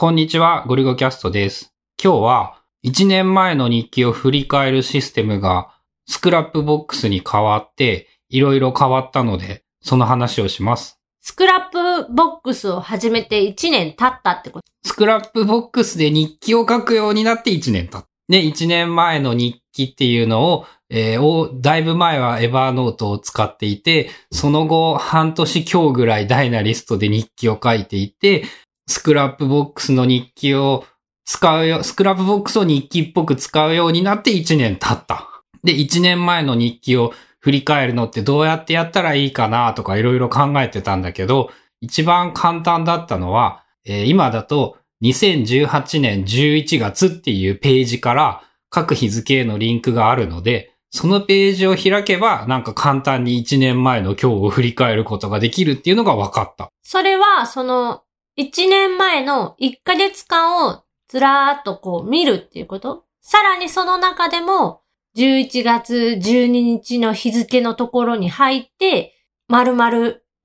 こんにちは、ゴリゴキャストです。今日は1年前の日記を振り返るシステムがスクラップボックスに変わっていろいろ変わったので、その話をします。スクラップボックスを始めて1年経ったってことスクラップボックスで日記を書くようになって1年経った。で、1年前の日記っていうのを、えーおだいぶ前はエバーノートを使っていて、その後半年今日ぐらいダイナリストで日記を書いていて、スクラップボックスの日記を使うよ、スクラップボックスを日記っぽく使うようになって1年経った。で、1年前の日記を振り返るのってどうやってやったらいいかなとかいろいろ考えてたんだけど、一番簡単だったのは、えー今だと2018年11月っていうページから各日付へのリンクがあるので、そのページを開けばなんか簡単に1年前の今日を振り返ることができるっていうのが分かった。それは、その、1年前の1ヶ月間をずらーっとこう見るっていうこと？さらにその中でも、11月12日の日付のところに入って、丸々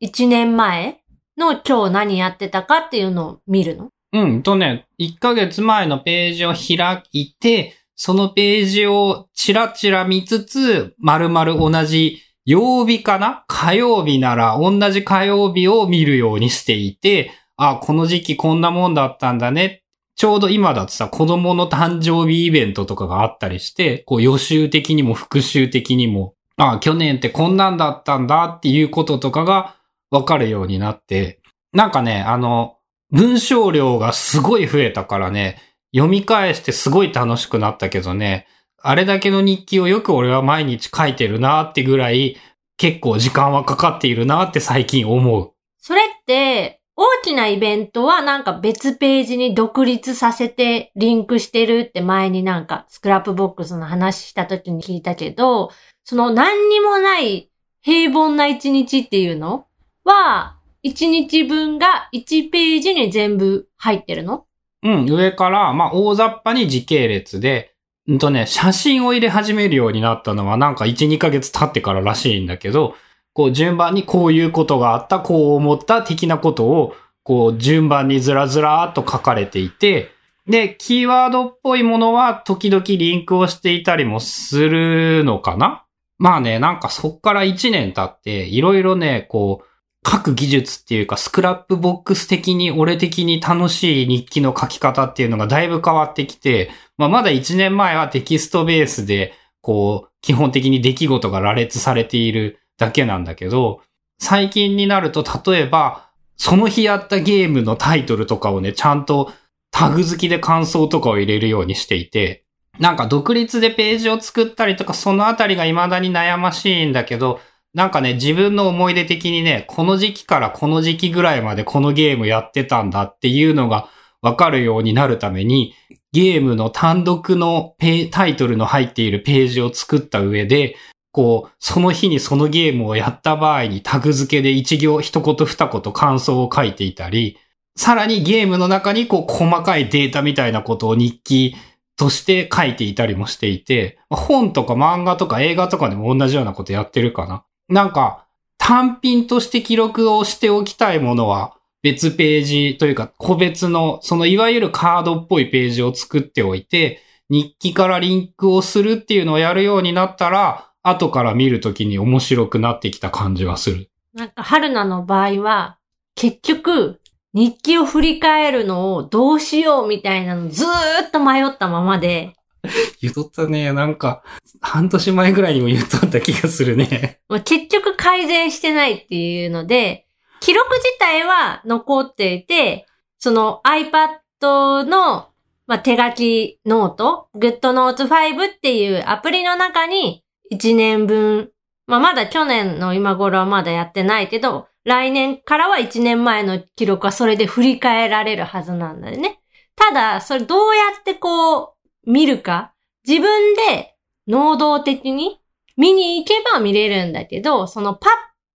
1年前の今日何やってたかっていうのを見るの？うん、とね、1ヶ月前のページを開いて、そのページをチラチラ見つつ、丸々同じ曜日かな？火曜日なら同じ火曜日を見るようにしていて、あ、この時期こんなもんだったんだね。ちょうど今だとさ、子供の誕生日イベントとかがあったりして、こう予習的にも復習的にも、あ、去年ってこんなんだったんだっていうこととかがわかるようになって、なんかね、あの、文章量がすごい増えたからね、読み返してすごい楽しくなったけどね、あれだけの日記をよく俺は毎日書いてるなってぐらい、結構時間はかかっているなって最近思う。それって、大きなイベントはなんか別ページに独立させてリンクしてるって前になんかスクラップボックスの話した時に聞いたけど、その何にもない平凡な一日っていうのは、一日分が1ページに全部入ってるの？うん、上から、まあ、大雑把に時系列で、うんとね、写真を入れ始めるようになったのはなんか1、2ヶ月経ってかららしいんだけど、こう順番にこういうことがあった、こう思った的なことを、こう順番にずらずらーっと書かれていて、で、キーワードっぽいものは時々リンクをしていたりもするのかな？まあね、なんかそっから1年経って、いろいろね、こう、書く技術っていうか、スクラップボックス的に、俺的に楽しい日記の書き方っていうのがだいぶ変わってきて、まあ、まだ1年前はテキストベースで、こう、基本的に出来事が羅列されているだけなんだけど、最近になると、例えば、その日やったゲームのタイトルとかをね、ちゃんとタグ付きで感想とかを入れるようにしていて、なんか独立でページを作ったりとか、そのあたりが未だに悩ましいんだけど、なんかね、自分の思い出的にね、この時期からこの時期ぐらいまでこのゲームやってたんだっていうのがわかるようになるために、ゲームの単独のペタイトルの入っているページを作った上で、こう、その日にそのゲームをやった場合にタグ付けで一行一言二言感想を書いていたり、さらにゲームの中にこう細かいデータみたいなことを日記として書いていたりもしていて、本とか漫画とか映画とかでも同じようなことやってるかな。なんか、単品として記録をしておきたいものは別ページというか個別の、そのいわゆるカードっぽいページを作っておいて、日記からリンクをするっていうのをやるようになったら、後から見るときに面白くなってきた感じはする。なんか、春菜の場合は、結局、日記を振り返るのをどうしようみたいなのずーっと迷ったままで、言っとったね。なんか、半年前ぐらいにも言っとった気がするね。まあ結局改善してないっていうので、記録自体は残っていて、その iPad の、まあ、手書きノート、GoodNotes 5っていうアプリの中に1年分、まあ、まだ去年の今頃はまだやってないけど、来年からは1年前の記録はそれで振り返られるはずなんだよね。ただ、それどうやってこう見るか、自分で能動的に見に行けば見れるんだけど、そのパッ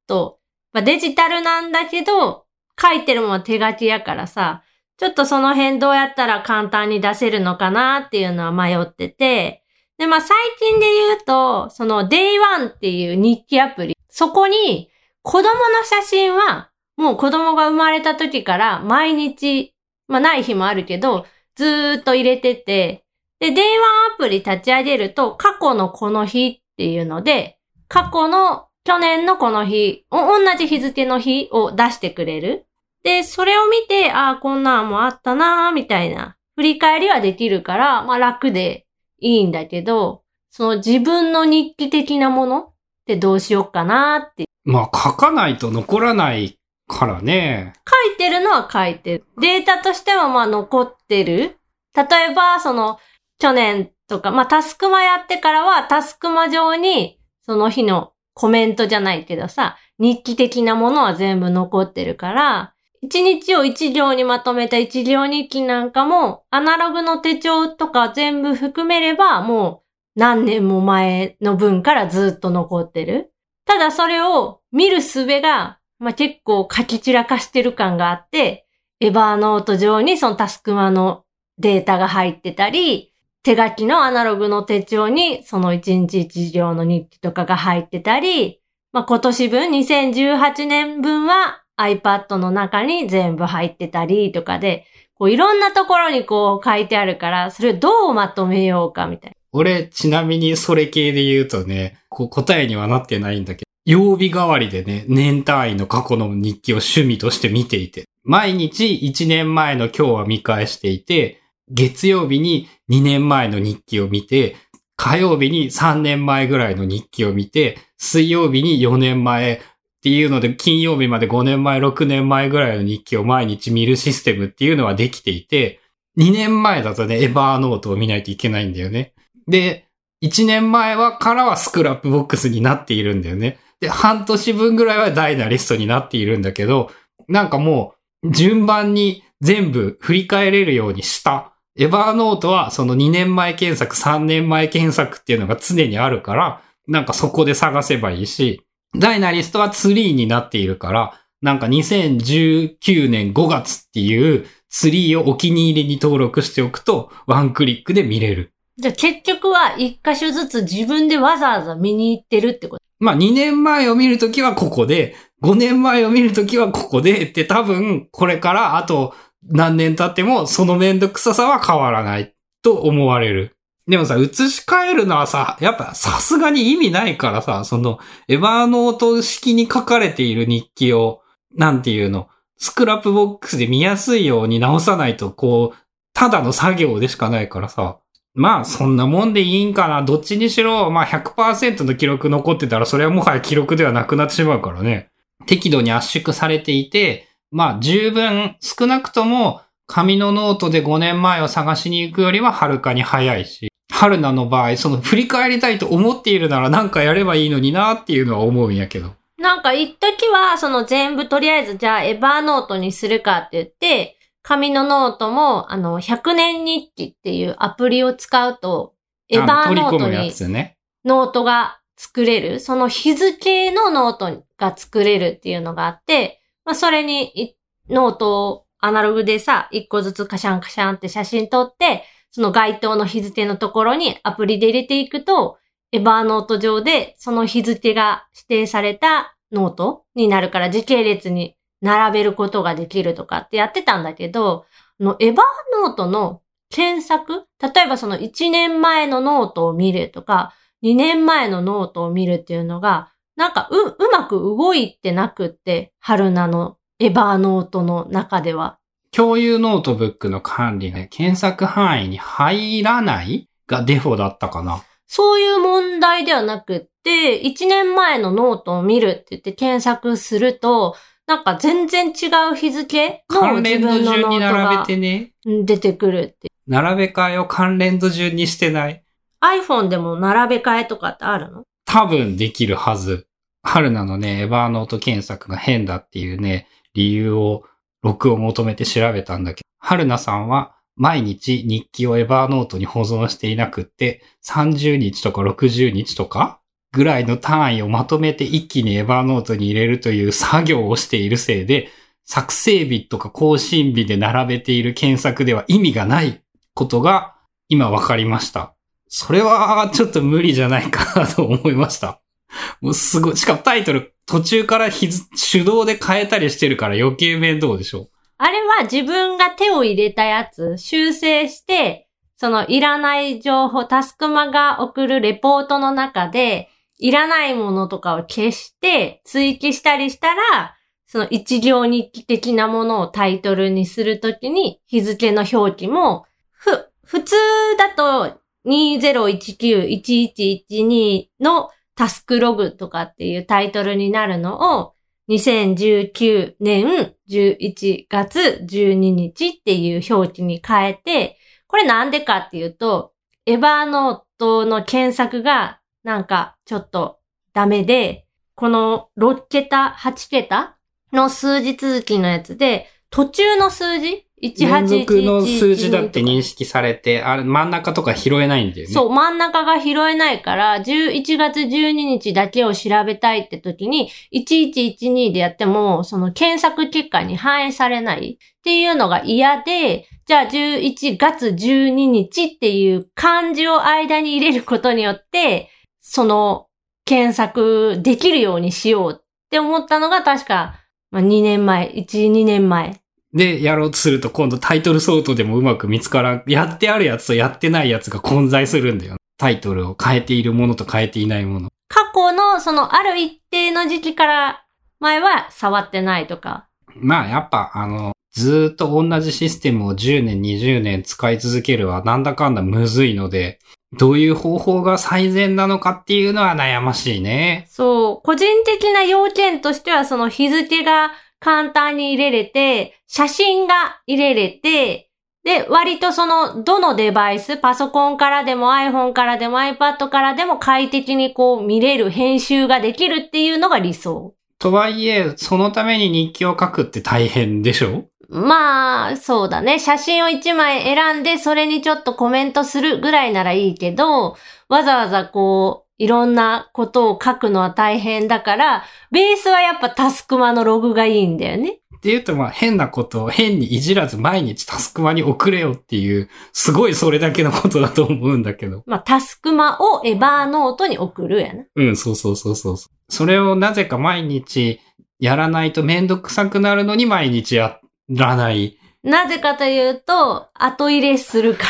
と、まあ、デジタルなんだけど、書いてるものは手書きやからさ、ちょっとその辺どうやったら簡単に出せるのかなっていうのは迷ってて、で、まあ最近で言うと、その Day1 っていう日記アプリ、そこに子供の写真はもう子供が生まれた時から毎日まあない日もあるけど、ずーっと入れてて、で、電話アプリ立ち上げると、過去のこの日っていうので、過去の去年のこの日、同じ日付の日を出してくれる。で、それを見て、ああ、こんなんもあったなーみたいな、振り返りはできるから、まあ楽でいいんだけど、その自分の日記的なものってどうしようかなって。まあ書かないと残らないからね。書いてるのは書いてる。データとしてはまあ残ってる。例えば、その、去年とか、まあタスクマやってからはタスクマ上に、その日のコメントじゃないけどさ、日記的なものは全部残ってるから、一日を一行にまとめた一行日記なんかも、アナログの手帳とか全部含めれば、もう何年も前の分からずっと残ってる。ただそれを見る術が、まあ、結構書き散らかしてる感があって、エバーノート上にそのタスクマのデータが入ってたり、手書きのアナログの手帳にその一日一行の日記とかが入ってたり、まあ、今年分2018年分は iPad の中に全部入ってたりとかで、こういろんなところにこう書いてあるから、それをどうまとめようかみたいな。俺、ちなみにそれ系で言うとね、こう答えにはなってないんだけど、曜日代わりでね、年単位の過去の日記を趣味として見ていて、毎日1年前の今日は見返していて、月曜日に2年前の日記を見て、火曜日に3年前ぐらいの日記を見て、水曜日に4年前っていうので、金曜日まで5年前、6年前ぐらいの日記を毎日見るシステムっていうのはできていて、2年前だとね、エバーノートを見ないといけないんだよね。で、1年前はからはスクラップボックスになっているんだよね。で、半年分ぐらいはダイナリストになっているんだけど、なんかもう、順番に全部振り返れるようにした。エバーノートはその2年前検索、3年前検索っていうのが常にあるから、なんかそこで探せばいいし、ダイナリストはツリーになっているから、なんか2019年5月っていうツリーをお気に入りに登録しておくと、ワンクリックで見れる。じゃあ結局は一箇所ずつ自分でわざわざ見に行ってるってこと？まあ2年前を見るときはここで、5年前を見るときはここでって多分これからあと何年経ってもそのめんどくささは変わらないと思われる。でもさ、移し替えるのはさ、やっぱさすがに意味ないからさ、そのエバーノート式に書かれている日記を、なんていうの、スクラップボックスで見やすいように直さないと、こう、ただの作業でしかないからさ、まあ、そんなもんでいいんかな。どっちにしろ、まあ100%の記録残ってたら、それはもはや記録ではなくなってしまうからね。適度に圧縮されていて、まあ十分、少なくとも、紙のノートで5年前を探しに行くよりははるかに早いし、春菜の場合、その振り返りたいと思っているならなんかやればいいのになっていうのは思うんやけど。なんか一時は、その全部とりあえずじゃあエバーノートにするかって言って、紙のノートも、あの、100年日記っていうアプリを使うと、エバーノートにノートが作れる、その日付のノートが作れるっていうのがあって、まあ、それにノートをアナログでさ、一個ずつカシャンカシャンって写真撮って、その該当の日付のところにアプリで入れていくと、エバーノート上でその日付が指定されたノートになるから時系列に並べることができるとかってやってたんだけど、のエバーノートの検索例えばその1年前のノートを見るとか、2年前のノートを見るっていうのが、なんかう、うまく動いてなくって、春菜のエバーノートの中では。共有ノートブックの管理が検索範囲に入らない？がデフォだったかな。そういう問題ではなくって、1年前のノートを見るって言って検索すると、なんか全然違う日付の自分のノートが出てくるって。並べ替えを関連度順にしてない ?iPhone でも並べ替えとかってあるの？多分できるはず。春菜のね、エバーノート検索が変だっていうね、理由を録を求めて調べたんだけど、春菜さんは毎日日記をエバーノートに保存していなくって、30日とか60日とかぐらいの単位をまとめて一気にエヴァーノートに入れるという作業をしているせいで、作成日とか更新日で並べている検索では意味がないことが今分かりました。それはちょっと無理じゃないかなと思いました。もうすごい。しかもタイトル途中から手動で変えたりしてるから余計面倒でしょ？あれは自分が手を入れたやつ、修正して、そのいらない情報、タスクマが送るレポートの中で、いらないものとかを消して追記したりしたら、その一行日記的なものをタイトルにするときに日付の表記も、ふ、普通だと2019-1112のタスクログとかっていうタイトルになるのを2019年11月12日っていう表記に変えて、これなんでかっていうと、エバーノートの検索がなんかちょっとダメで、この6桁、8桁の数字続きのやつで、途中の数字連続の数字だって認識されて、あれ真ん中とか拾えないんだよね。そう、真ん中が拾えないから、11月12日だけを調べたいって時に、1112でやっても、その検索結果に反映されないっていうのが嫌で、じゃあ11月12日っていう漢字を間に入れることによって、その検索できるようにしようって思ったのが確か、まあ、2年前、1、2年前。で、やろうとすると今度タイトルソートでもうまく見つからん。やってあるやつとやってないやつが混在するんだよ。タイトルを変えているものと変えていないもの。過去のそのある一定の時期から前は触ってないとか。まあやっぱあの、ずーっと同じシステムを10年、20年使い続けるはなんだかんだむずいので、どういう方法が最善なのかっていうのは悩ましいね。そう、個人的な要件としてはその日付が簡単に入れれて、写真が入れれて、で、割とその、どのデバイス、パソコンからでも iPhone からでも iPad からでも快適にこう見れる編集ができるっていうのが理想。とはいえ、そのために日記を書くって大変でしょ？まあ、そうだね。写真を1枚選んで、それにちょっとコメントするぐらいならいいけど、わざわざこう、いろんなことを書くのは大変だから、ベースはやっぱタスクマのログがいいんだよね。って言うとまあ変なことを変にいじらず毎日タスクマに送れよっていう、すごいそれだけのことだと思うんだけど。まあ、タスクマをエバーノートに送るやな。うん、そうそうそうそう。それをなぜか毎日やらないとめんどくさくなるのに毎日やらない。なぜかというと、後入れするから。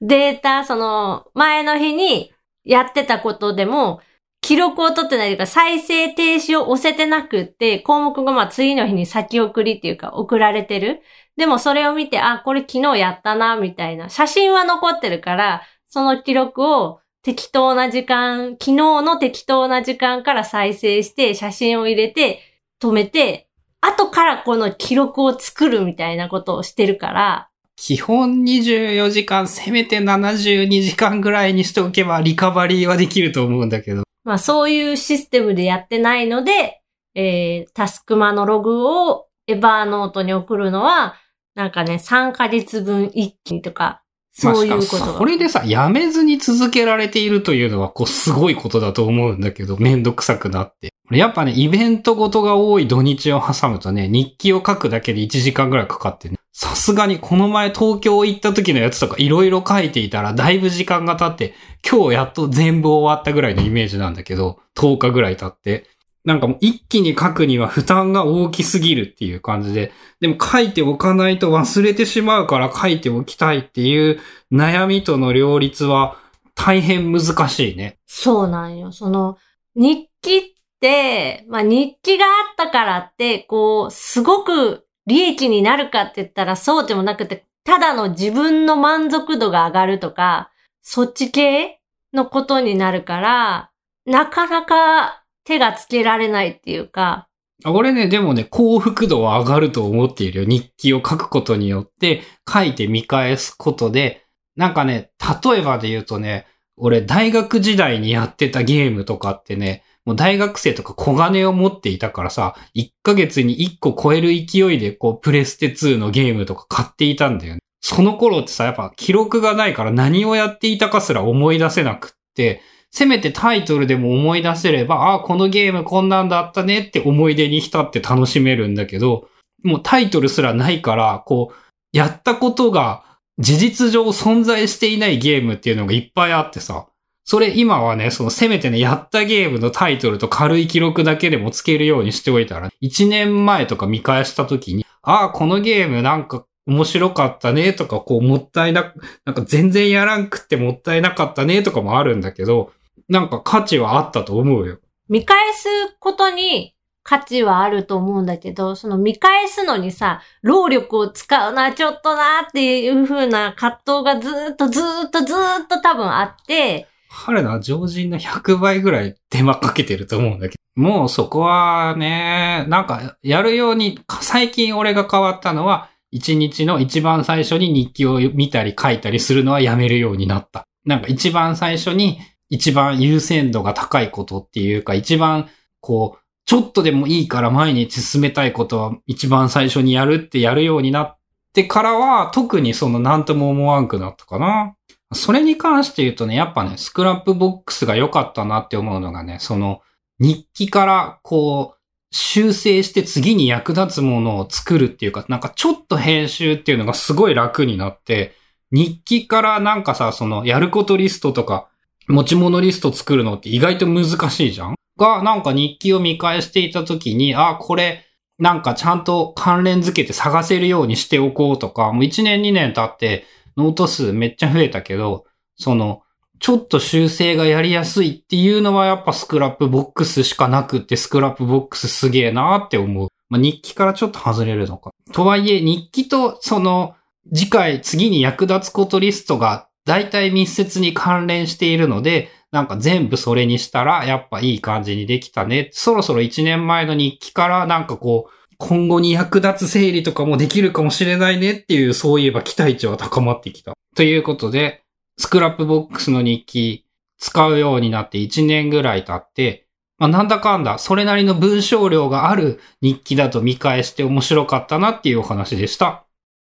データ、その、前の日にやってたことでも、記録を取ってないというか、再生停止を押せてなくって、項目がまあ次の日に先送りっていうか送られてる。でもそれを見て、あ、これ昨日やったな、みたいな。写真は残ってるから、その記録を適当な時間、昨日の適当な時間から再生して、写真を入れて、止めて、後からこの記録を作るみたいなことをしてるから、基本24時間、せめて72時間ぐらいにしておけばリカバリーはできると思うんだけど。まあそういうシステムでやってないので、えー、タスクマのログをエバーノートに送るのは、なんかね、3ヶ月分一気にとか、そういうことが。まあしかもそれでさ、やめずに続けられているというのは、こう、すごいことだと思うんだけど、めんどくさくなって。やっぱね、イベントごとが多い土日を挟むとね、日記を書くだけで1時間ぐらいかかってね。さすがにこの前東京行った時のやつとかいろいろ書いていたらだいぶ時間が経って、今日やっと全部終わったぐらいのイメージなんだけど、10日ぐらい経って。なんかもう一気に書くには負担が大きすぎるっていう感じで、でも書いておかないと忘れてしまうから書いておきたいっていう悩みとの両立は大変難しいね。そうなんよ。その、日記って、まあ日記があったからって、こう、すごく利益になるかって言ったらそうでもなくて、ただの自分の満足度が上がるとか、そっち系のことになるから、なかなか手がつけられないっていうか、俺ね、でもね、幸福度は上がると思っているよ。日記を書くことによって、書いて見返すことで、なんかね、例えばで言うとね、俺大学時代にやってたゲームとかってね、もう大学生とか小金を持っていたからさ、1ヶ月に1個超える勢いでこう、プレステ2のゲームとか買っていたんだよね。その頃ってさ、やっぱ記録がないから何をやっていたかすら思い出せなくって、せめてタイトルでも思い出せれば、ああ、このゲームこんなんだったねって思い出に浸って楽しめるんだけど、もうタイトルすらないから、こう、やったことが事実上存在していないゲームっていうのがいっぱいあってさ、それ今はね、そのせめてね、やったゲームのタイトルと軽い記録だけでもつけるようにしておいたら、1年前とか見返した時に、ああ、このゲームなんか面白かったねとか、こうもったいな、なんか全然やらんくってもったいなかったねとかもあるんだけど、なんか価値はあったと思うよ。見返すことに価値はあると思うんだけど、その見返すのにさ、労力を使うな、ちょっとなっていう風な葛藤がずっとずっとずっと多分あって、春菜は常人の100倍ぐらい手間かけてると思うんだけど。もうそこはね、なんかやるように、最近俺が変わったのは、一日の一番最初に日記を見たり書いたりするのはやめるようになった。なんか一番最初に一番優先度が高いことっていうか、一番こう、ちょっとでもいいから毎日進めたいことは一番最初にやるってやるようになってからは、特にその何とも思わんくなったかな。それに関して言うとね、やっぱね、スクラップボックスが良かったなって思うのがね、その、日記からこう、修正して次に役立つものを作るっていうか、なんかちょっと編集っていうのがすごい楽になって、日記からなんかさ、その、やることリストとか、持ち物リスト作るのって意外と難しいじゃん？が、なんか日記を見返していた時に、あ、これ、なんかちゃんと関連付けて探せるようにしておこうとか、もう1年2年経って、ノート数めっちゃ増えたけど、その、ちょっと修正がやりやすいっていうのはやっぱスクラップボックスしかなくって、スクラップボックスすげえなーって思う。まあ、日記からちょっと外れるのか。とはいえ、日記とその、次回次に役立つことリストが大体密接に関連しているので、なんか全部それにしたらやっぱいい感じにできたね。そろそろ1年前の日記からなんかこう、今後に役立つ整理とかもできるかもしれないねっていう、そういえば期待値は高まってきた。ということで、スクラップボックスの日記使うようになって1年ぐらい経って、まあなんだかんだ、それなりの文章量がある日記だと見返して面白かったなっていうお話でした。